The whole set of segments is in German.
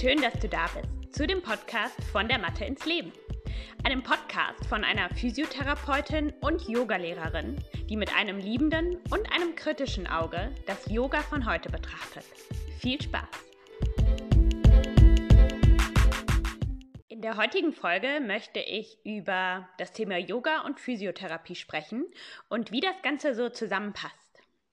Schön, dass du da bist zu dem Podcast von der Mathe ins Leben. Einem Podcast von einer Physiotherapeutin und Yogalehrerin, die mit einem liebenden und einem kritischen Auge das Yoga von heute betrachtet. Viel Spaß! In der heutigen Folge möchte ich über das Thema Yoga und Physiotherapie sprechen und wie das Ganze so zusammenpasst.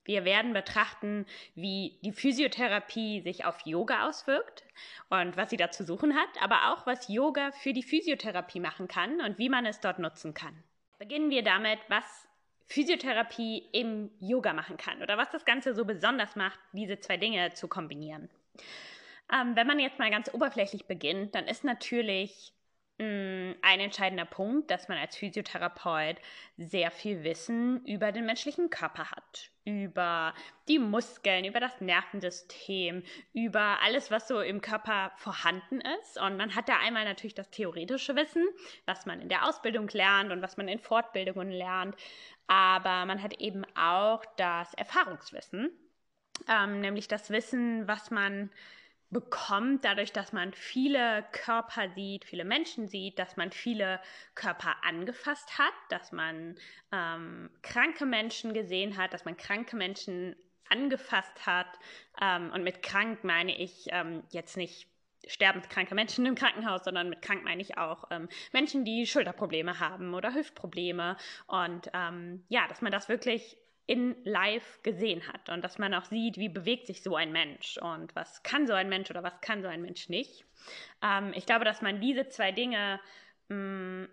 Wir werden betrachten, wie die Physiotherapie sich auf Yoga auswirkt und was sie da zu suchen hat, aber auch, was Yoga für die Physiotherapie machen kann und wie man es dort nutzen kann. Beginnen wir damit, was Physiotherapie im Yoga machen kann oder was das Ganze so besonders macht, diese zwei Dinge zu kombinieren. Ähm, wenn man jetzt mal ganz oberflächlich beginnt, dann ist natürlich ein entscheidender Punkt, dass man als Physiotherapeut sehr viel Wissen über den menschlichen Körper hat, über die Muskeln, über das Nervensystem, über alles, was so im Körper vorhanden ist. Und man hat da einmal natürlich das theoretische Wissen, was man in der Ausbildung lernt und was man in Fortbildungen lernt, aber man hat eben auch das Erfahrungswissen, ähm, nämlich das Wissen, was man bekommt, dadurch, dass man viele Körper sieht, viele Menschen sieht, dass man viele Körper angefasst hat, dass man ähm, kranke Menschen gesehen hat, dass man kranke Menschen angefasst hat. Ähm, und mit krank meine ich ähm, jetzt nicht sterbenskranke Menschen im Krankenhaus, sondern mit krank meine ich auch ähm, Menschen, die Schulterprobleme haben oder Hüftprobleme. Und ähm, ja, dass man das wirklich in live gesehen hat und dass man auch sieht, wie bewegt sich so ein Mensch und was kann so ein Mensch oder was kann so ein Mensch nicht. Ähm, ich glaube, dass man diese zwei Dinge, mh, mm,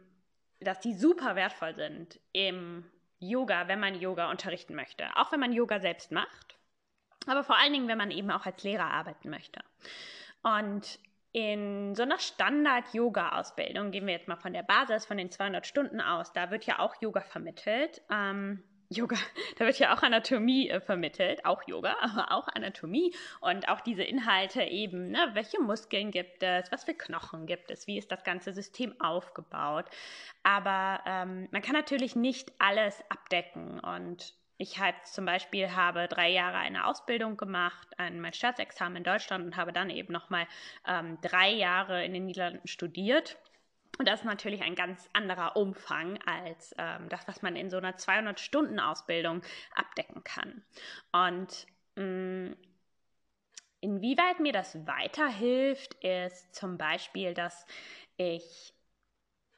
dass die super wertvoll sind im Yoga, wenn man Yoga unterrichten möchte. Auch wenn man Yoga selbst macht, aber vor allen Dingen, wenn man eben auch als Lehrer arbeiten möchte. Und in so einer Standard-Yoga-Ausbildung, gehen wir jetzt mal von der Basis, von den 200 Stunden aus, da wird ja auch Yoga vermittelt. Ähm, Yoga, da wird ja auch Anatomie äh, vermittelt, auch Yoga, aber auch Anatomie. Und auch diese Inhalte eben, ne, welche Muskeln gibt es, was für Knochen gibt es, wie ist das ganze System aufgebaut. Aber ähm, man kann natürlich nicht alles abdecken. Und ich halt zum Beispiel habe drei Jahre eine Ausbildung gemacht, ein, mein Staatsexamen in Deutschland und habe dann eben nochmal ähm, drei Jahre in den Niederlanden studiert und das ist natürlich ein ganz anderer Umfang als ähm, das, was man in so einer 200-Stunden-Ausbildung abdecken kann. Und mh, mm, inwieweit mir das weiterhilft, ist zum Beispiel, dass ich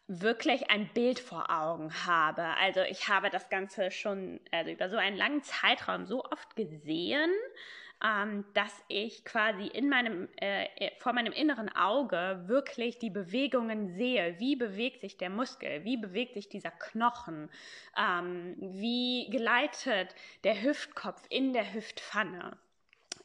wirklich ein Bild vor Augen habe. Also ich habe das Ganze schon also über so einen langen Zeitraum so oft gesehen ähm, dass ich quasi in meinem, äh, äh, vor meinem inneren Auge wirklich die Bewegungen sehe. Wie bewegt sich der Muskel? Wie bewegt sich dieser Knochen? Ähm, wie gleitet der Hüftkopf in der Hüftpfanne?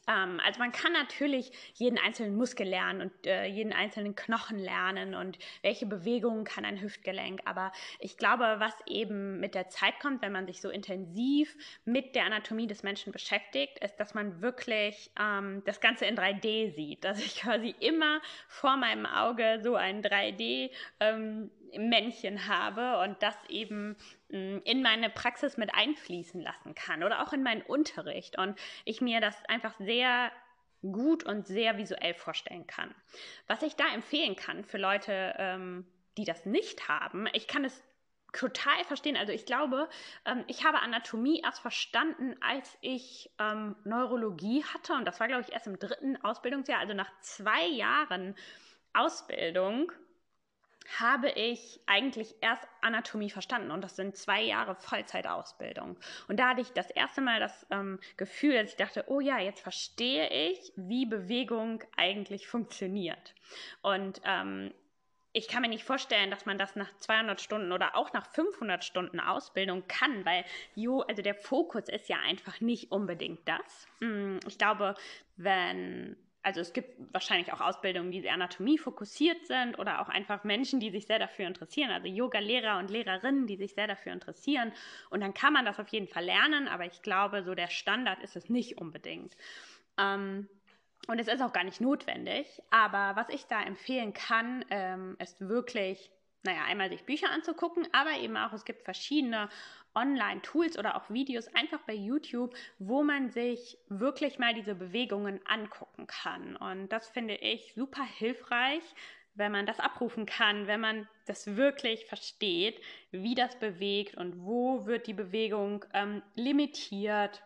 Ähm, also man kann natürlich jeden einzelnen Muskel lernen und äh, jeden einzelnen Knochen lernen und welche Bewegungen kann ein Hüftgelenk. Aber ich glaube, was eben mit der Zeit kommt, wenn man sich so intensiv mit der Anatomie des Menschen beschäftigt, ist, dass man wirklich ähm, das Ganze in 3D sieht. Dass ich quasi immer vor meinem Auge so ein 3D ähm, Männchen habe und das eben mm, in meine Praxis mit einfließen lassen kann oder auch in meinen Unterricht und ich mir das einfach sehr gut und sehr visuell vorstellen kann. Was ich da empfehlen kann für Leute, ähm, die das nicht haben, ich kann es total verstehen. Also ich glaube, ähm, ich habe Anatomie erst verstanden, als ich ähm, Neurologie hatte. Und das war, glaube ich, erst im dritten Ausbildungsjahr, also nach zwei Jahren Ausbildung habe ich eigentlich erst Anatomie verstanden und das sind zwei Jahre Vollzeitausbildung. Und da hatte ich das erste Mal das ähm, Gefühl, dass ich dachte, oh ja, jetzt verstehe ich, wie Bewegung eigentlich funktioniert. Und ähm, ich kann mir nicht vorstellen, dass man das nach 200 Stunden oder auch nach 500 Stunden Ausbildung kann, weil jo, also der Fokus ist ja einfach nicht unbedingt das. Mm, ich glaube, wenn also es gibt wahrscheinlich auch Ausbildungen, die sehr Anatomie fokussiert sind oder auch einfach Menschen, die sich sehr dafür interessieren, also Yoga-Lehrer und Lehrerinnen, die sich sehr dafür interessieren. Und dann kann man das auf jeden Fall lernen, aber ich glaube, so der Standard ist es nicht unbedingt. Ähm, und es ist auch gar nicht notwendig. Aber was ich da empfehlen kann, ähm, ist wirklich naja, einmal sich Bücher anzugucken, aber eben auch, es gibt verschiedene Online-Tools oder auch Videos einfach bei YouTube, wo man sich wirklich mal diese Bewegungen angucken kann. Und das finde ich super hilfreich, wenn man das abrufen kann, wenn man das wirklich versteht, wie das bewegt und wo wird die Bewegung ähm, limitiert,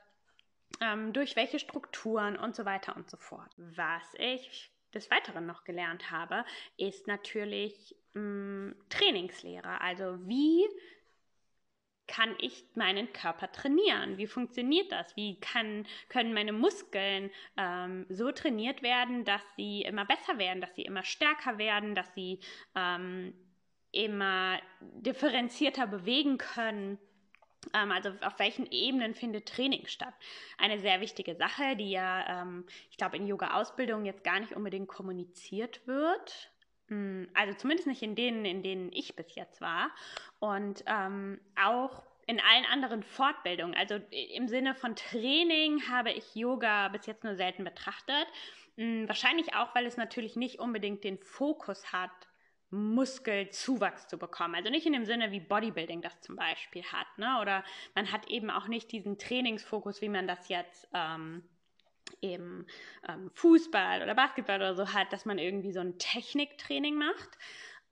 ähm, durch welche Strukturen und so weiter und so fort. Was ich des Weiteren noch gelernt habe, ist natürlich mh, mm, Trainingslehre. Also wie kann ich meinen Körper trainieren? Wie funktioniert das? Wie kann, können meine Muskeln ähm, so trainiert werden, dass sie immer besser werden, dass sie immer stärker werden, dass sie ähm, immer differenzierter bewegen können? Ähm, also auf welchen Ebenen findet Training statt? Eine sehr wichtige Sache, die ja, ähm, ich glaube, in Yoga-Ausbildung jetzt gar nicht unbedingt kommuniziert wird. Hm, also zumindest nicht in denen, in denen ich bis jetzt war. Und ähm, auch in allen anderen Fortbildungen, also im Sinne von Training, habe ich Yoga bis jetzt nur selten betrachtet. Hm, wahrscheinlich auch, weil es natürlich nicht unbedingt den Fokus hat, Muskelzuwachs zu bekommen. Also nicht in dem Sinne, wie Bodybuilding das zum Beispiel hat. Ne? Oder man hat eben auch nicht diesen Trainingsfokus, wie man das jetzt ähm, eben ähm, Fußball oder Basketball oder so hat, dass man irgendwie so ein Techniktraining macht,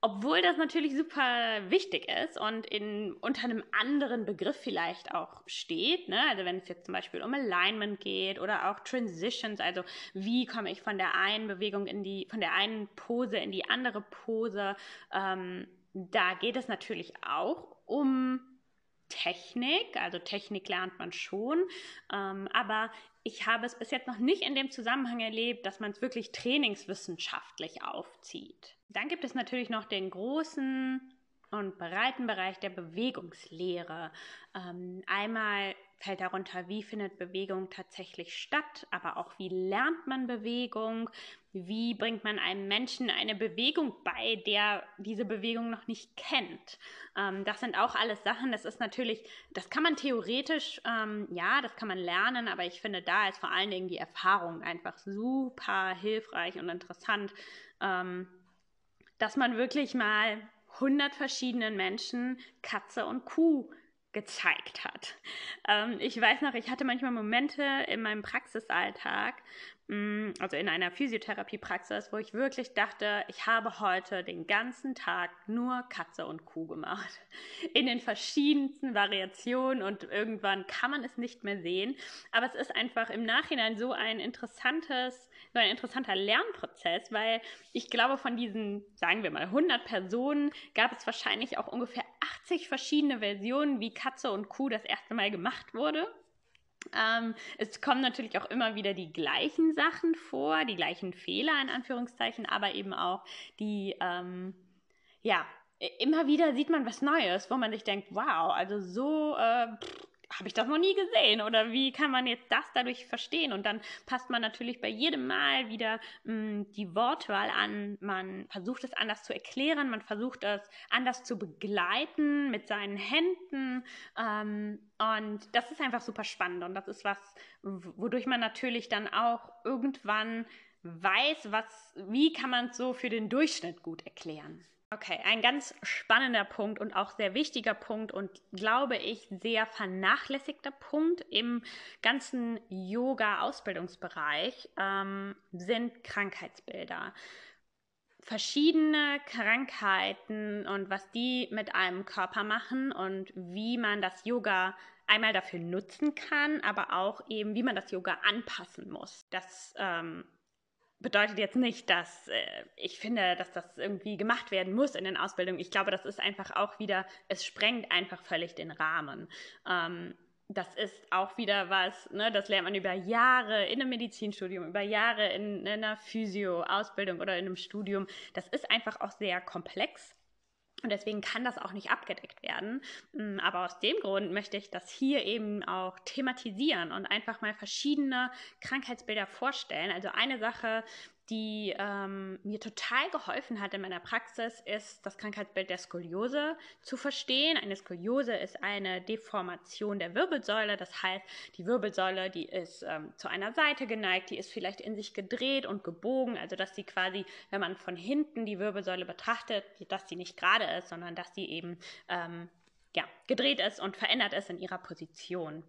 obwohl das natürlich super wichtig ist und in, unter einem anderen Begriff vielleicht auch steht, ne? also wenn es jetzt zum Beispiel um Alignment geht oder auch Transitions, also wie komme ich von der einen Bewegung in die, von der einen Pose in die andere Pose, ähm, da geht es natürlich auch um Technik, also Technik lernt man schon, ähm, aber ich habe es bis jetzt noch nicht in dem Zusammenhang erlebt, dass man es wirklich trainingswissenschaftlich aufzieht. Dann gibt es natürlich noch den großen und breiten Bereich der Bewegungslehre. Ähm, einmal fällt darunter, wie findet Bewegung tatsächlich statt, aber auch wie lernt man Bewegung, wie bringt man einem Menschen eine Bewegung bei, der diese Bewegung noch nicht kennt. Ähm, das sind auch alles Sachen, das ist natürlich, das kann man theoretisch, ähm, ja, das kann man lernen, aber ich finde, da ist vor allen Dingen die Erfahrung einfach super hilfreich und interessant. Ähm, dass man wirklich mal 100 verschiedenen Menschen Katze und Kuh gezeigt hat. Ähm, ich weiß noch, ich hatte manchmal Momente in meinem Praxisalltag, Mm, also in einer Physiotherapiepraxis, wo ich wirklich dachte, ich habe heute den ganzen Tag nur Katze und Kuh gemacht. In den verschiedensten Variationen und irgendwann kann man es nicht mehr sehen. Aber es ist einfach im Nachhinein so ein interessantes, so ein interessanter Lernprozess, weil ich glaube, von diesen, sagen wir mal, 100 Personen gab es wahrscheinlich auch ungefähr 80 verschiedene Versionen, wie Katze und Kuh das erste Mal gemacht wurde. Ähm, es kommen natürlich auch immer wieder die gleichen Sachen vor, die gleichen Fehler in Anführungszeichen, aber eben auch die, ähm, ja, immer wieder sieht man was Neues, wo man sich denkt, wow, also so äh, habe ich das noch nie gesehen oder wie kann man jetzt das dadurch verstehen? Und dann passt man natürlich bei jedem Mal wieder mh, mm, die Wortwahl an. Man versucht es anders zu erklären, man versucht es anders zu begleiten mit seinen Händen. Ähm, und das ist einfach super spannend und das ist was, wodurch man natürlich dann auch irgendwann weiß, was, wie kann man es so für den Durchschnitt gut erklären. Okay, ein ganz spannender Punkt und auch sehr wichtiger Punkt und glaube ich sehr vernachlässigter Punkt im ganzen Yoga-Ausbildungsbereich ähm, sind Krankheitsbilder. Verschiedene Krankheiten und was die mit einem Körper machen und wie man das Yoga einmal dafür nutzen kann, aber auch eben, wie man das Yoga anpassen muss. Das ähm, bedeutet jetzt nicht, dass äh, ich finde, dass das irgendwie gemacht werden muss in den Ausbildungen. Ich glaube, das ist einfach auch wieder, es sprengt einfach völlig den Rahmen. Ähm, das ist auch wieder was, ne, das lernt man über Jahre in einem Medizinstudium, über Jahre in, in einer Physio-Ausbildung oder in einem Studium. Das ist einfach auch sehr komplex. Und deswegen kann das auch nicht abgedeckt werden. Mm, aber aus dem Grund möchte ich das hier eben auch thematisieren und einfach mal verschiedene Krankheitsbilder vorstellen. Also eine Sache, die ähm, mir total geholfen hat in meiner Praxis, ist das Krankheitsbild der Skoliose zu verstehen. Eine Skoliose ist eine Deformation der Wirbelsäule. Das heißt, die Wirbelsäule, die ist ähm, zu einer Seite geneigt, die ist vielleicht in sich gedreht und gebogen. Also, dass sie quasi, wenn man von hinten die Wirbelsäule betrachtet, dass sie nicht gerade ist, sondern dass sie eben ähm, ja, gedreht ist und verändert ist in ihrer Position.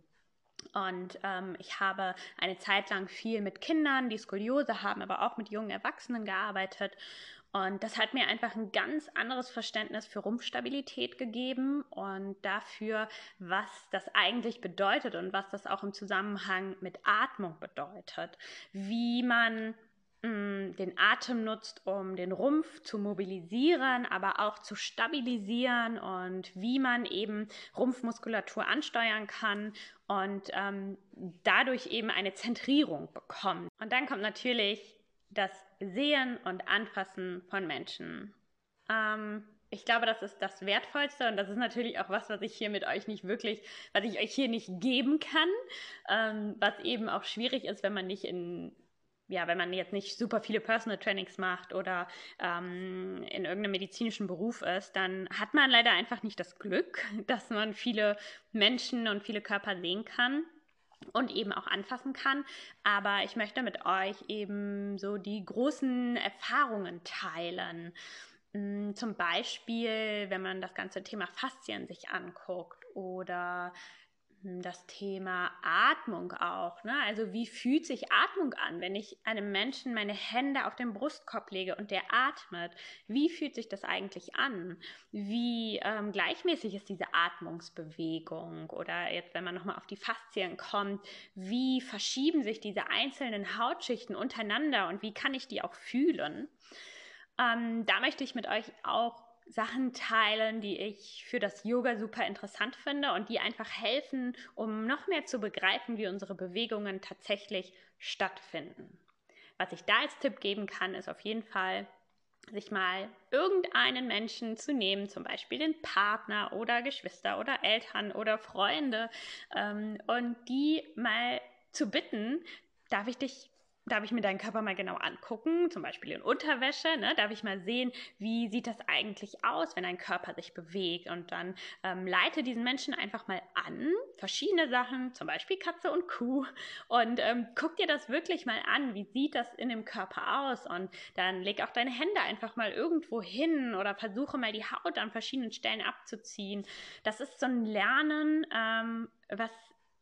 Und ähm, ich habe eine Zeit lang viel mit Kindern, die Skoliose haben, aber auch mit jungen Erwachsenen gearbeitet. Und das hat mir einfach ein ganz anderes Verständnis für Rumpfstabilität gegeben und dafür, was das eigentlich bedeutet und was das auch im Zusammenhang mit Atmung bedeutet. Wie man den Atem nutzt, um den Rumpf zu mobilisieren, aber auch zu stabilisieren und wie man eben Rumpfmuskulatur ansteuern kann und ähm, dadurch eben eine Zentrierung bekommt. Und dann kommt natürlich das Sehen und Anfassen von Menschen. Ähm, ich glaube, das ist das Wertvollste und das ist natürlich auch was, was ich hier mit euch nicht wirklich, was ich euch hier nicht geben kann, ähm, was eben auch schwierig ist, wenn man nicht in ja, wenn man jetzt nicht super viele Personal Trainings macht oder ähm, in irgendeinem medizinischen Beruf ist, dann hat man leider einfach nicht das Glück, dass man viele Menschen und viele Körper sehen kann und eben auch anfassen kann. Aber ich möchte mit euch eben so die großen Erfahrungen teilen. Mm, zum Beispiel, wenn man das ganze Thema Faszien sich anguckt oder das Thema Atmung auch. Ne? Also wie fühlt sich Atmung an, wenn ich einem Menschen meine Hände auf den Brustkorb lege und der atmet? Wie fühlt sich das eigentlich an? Wie ähm, gleichmäßig ist diese Atmungsbewegung? Oder jetzt, wenn man nochmal auf die Faszien kommt, wie verschieben sich diese einzelnen Hautschichten untereinander und wie kann ich die auch fühlen? Ähm, da möchte ich mit euch auch Sachen teilen, die ich für das Yoga super interessant finde und die einfach helfen, um noch mehr zu begreifen, wie unsere Bewegungen tatsächlich stattfinden. Was ich da als Tipp geben kann, ist auf jeden Fall, sich mal irgendeinen Menschen zu nehmen, zum Beispiel den Partner oder Geschwister oder Eltern oder Freunde, ähm, und die mal zu bitten, darf ich dich darf ich mir deinen Körper mal genau angucken, zum Beispiel in Unterwäsche, ne? darf ich mal sehen, wie sieht das eigentlich aus, wenn dein Körper sich bewegt? Und dann ähm, leite diesen Menschen einfach mal an, verschiedene Sachen, zum Beispiel Katze und Kuh. Und ähm, guck dir das wirklich mal an, wie sieht das in dem Körper aus? Und dann leg auch deine Hände einfach mal irgendwo hin oder versuche mal die Haut an verschiedenen Stellen abzuziehen. Das ist so ein Lernen, ähm, was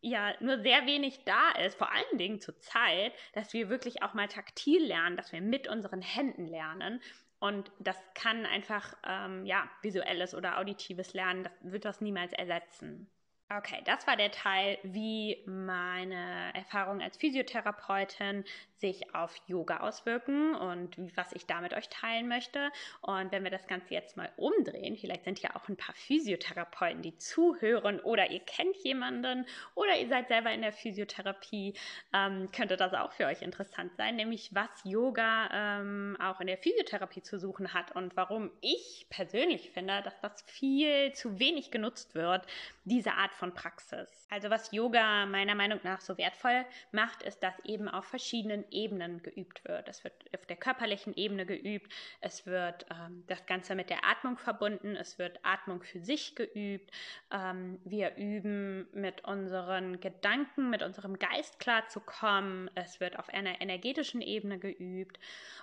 ja nur sehr wenig da ist, vor allen Dingen zur Zeit, dass wir wirklich auch mal taktil lernen, dass wir mit unseren Händen lernen. Und das kann einfach, ähm, ja, visuelles oder auditives Lernen, das wird das niemals ersetzen. Okay, das war der Teil, wie meine Erfahrungen als Physiotherapeutin sich auf Yoga auswirken und was ich da mit euch teilen möchte. Und wenn wir das Ganze jetzt mal umdrehen, vielleicht sind ja auch ein paar Physiotherapeuten, die zuhören oder ihr kennt jemanden oder ihr seid selber in der Physiotherapie, ähm, könnte das auch für euch interessant sein, nämlich was Yoga ähm, auch in der Physiotherapie zu suchen hat und warum ich persönlich finde, dass das viel zu wenig genutzt wird, diese Art von Praxis. Also was Yoga meiner Meinung nach so wertvoll macht, ist, dass eben auf verschiedenen Ebenen geübt wird. Es wird auf der körperlichen Ebene geübt, es wird ähm, das Ganze mit der Atmung verbunden, es wird Atmung für sich geübt. Ähm, wir üben mit unseren Gedanken, mit unserem Geist klarzukommen. Es wird auf einer energetischen Ebene geübt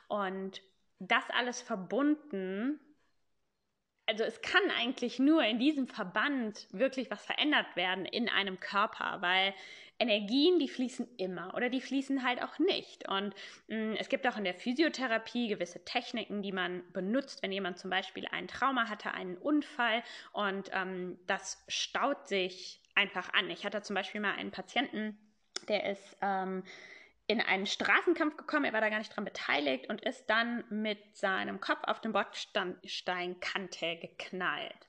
und das alles verbunden also es kann eigentlich nur in diesem Verband wirklich was verändert werden in einem Körper, weil Energien, die fließen immer oder die fließen halt auch nicht. Und mh, mm, es gibt auch in der Physiotherapie gewisse Techniken, die man benutzt, wenn jemand zum Beispiel ein Trauma hatte, einen Unfall und ähm, das staut sich einfach an. Ich hatte zum Beispiel mal einen Patienten, der ist ähm, in einen Straßenkampf gekommen, er war da gar nicht dran beteiligt und ist dann mit seinem Kopf auf den Bordsteinkante geknallt.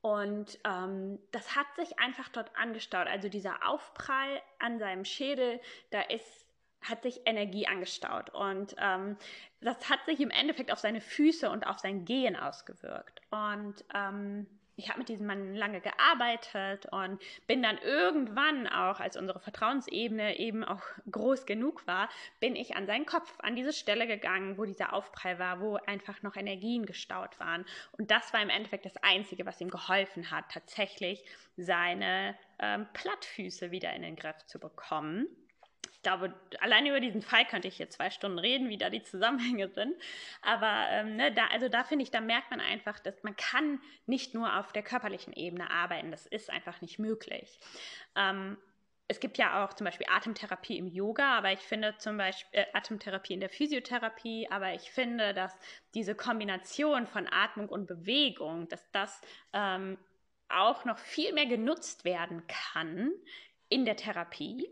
Und ähm, das hat sich einfach dort angestaut. Also dieser Aufprall an seinem Schädel, da ist, hat sich Energie angestaut. Und ähm, das hat sich im Endeffekt auf seine Füße und auf sein Gehen ausgewirkt. Und ähm, ich habe mit diesem Mann lange gearbeitet und bin dann irgendwann auch, als unsere Vertrauensebene eben auch groß genug war, bin ich an seinen Kopf, an diese Stelle gegangen, wo dieser Aufprall war, wo einfach noch Energien gestaut waren. Und das war im Endeffekt das Einzige, was ihm geholfen hat, tatsächlich seine ähm, Plattfüße wieder in den Griff zu bekommen. Glaube, allein über diesen Fall könnte ich hier zwei Stunden reden, wie da die Zusammenhänge sind. Aber ähm, ne, da, also da finde ich, da merkt man einfach, dass man kann nicht nur auf der körperlichen Ebene arbeiten. Das ist einfach nicht möglich. Ähm, es gibt ja auch zum Beispiel Atemtherapie im Yoga, aber ich finde zum Beispiel äh, Atemtherapie in der Physiotherapie, aber ich finde, dass diese Kombination von Atmung und Bewegung, dass das ähm, auch noch viel mehr genutzt werden kann in der Therapie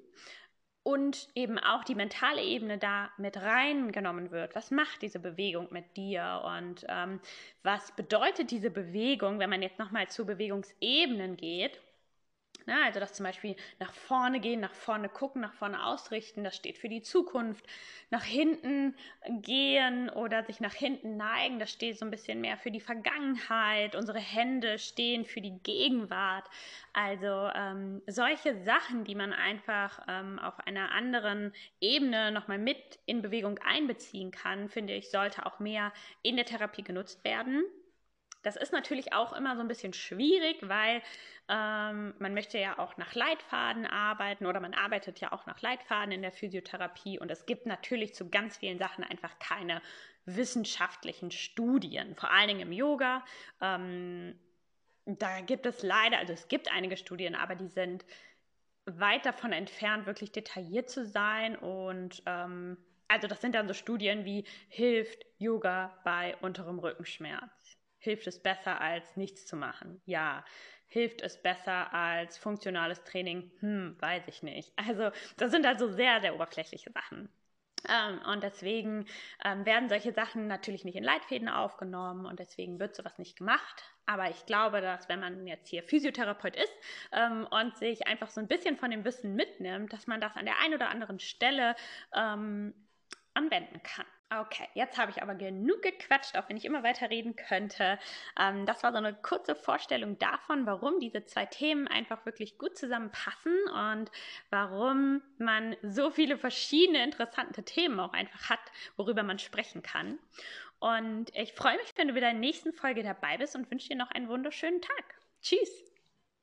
und eben auch die mentale Ebene da mit reingenommen wird. Was macht diese Bewegung mit dir und ähm, was bedeutet diese Bewegung, wenn man jetzt nochmal zu Bewegungsebenen geht? Ne, also das zum Beispiel nach vorne gehen, nach vorne gucken, nach vorne ausrichten, das steht für die Zukunft. Nach hinten gehen oder sich nach hinten neigen, das steht so ein bisschen mehr für die Vergangenheit. Unsere Hände stehen für die Gegenwart. Also ähm, solche Sachen, die man einfach ähm, auf einer anderen Ebene nochmal mit in Bewegung einbeziehen kann, finde ich, sollte auch mehr in der Therapie genutzt werden. Das ist natürlich auch immer so ein bisschen schwierig, weil ähm, man möchte ja auch nach Leitfaden arbeiten oder man arbeitet ja auch nach Leitfaden in der Physiotherapie und es gibt natürlich zu ganz vielen Sachen einfach keine wissenschaftlichen Studien, vor allen Dingen im Yoga. Ähm, da gibt es leider, also es gibt einige Studien, aber die sind weit davon entfernt, wirklich detailliert zu sein und ähm, also das sind dann so Studien wie hilft Yoga bei unterem Rückenschmerz Hilft es besser als nichts zu machen? Ja. Hilft es besser als funktionales Training? Hm, weiß ich nicht. Also das sind also sehr, sehr oberflächliche Sachen. Ähm, und deswegen ähm, werden solche Sachen natürlich nicht in Leitfäden aufgenommen und deswegen wird sowas nicht gemacht. Aber ich glaube, dass wenn man jetzt hier Physiotherapeut ist ähm, und sich einfach so ein bisschen von dem Wissen mitnimmt, dass man das an der einen oder anderen Stelle ähm, anwenden kann. Okay, jetzt habe ich aber genug gequatscht, auch wenn ich immer weiter reden könnte. Ähm, das war so eine kurze Vorstellung davon, warum diese zwei Themen einfach wirklich gut zusammenpassen und warum man so viele verschiedene interessante Themen auch einfach hat, worüber man sprechen kann. Und ich freue mich, wenn du wieder in der nächsten Folge dabei bist und wünsche dir noch einen wunderschönen Tag. Tschüss!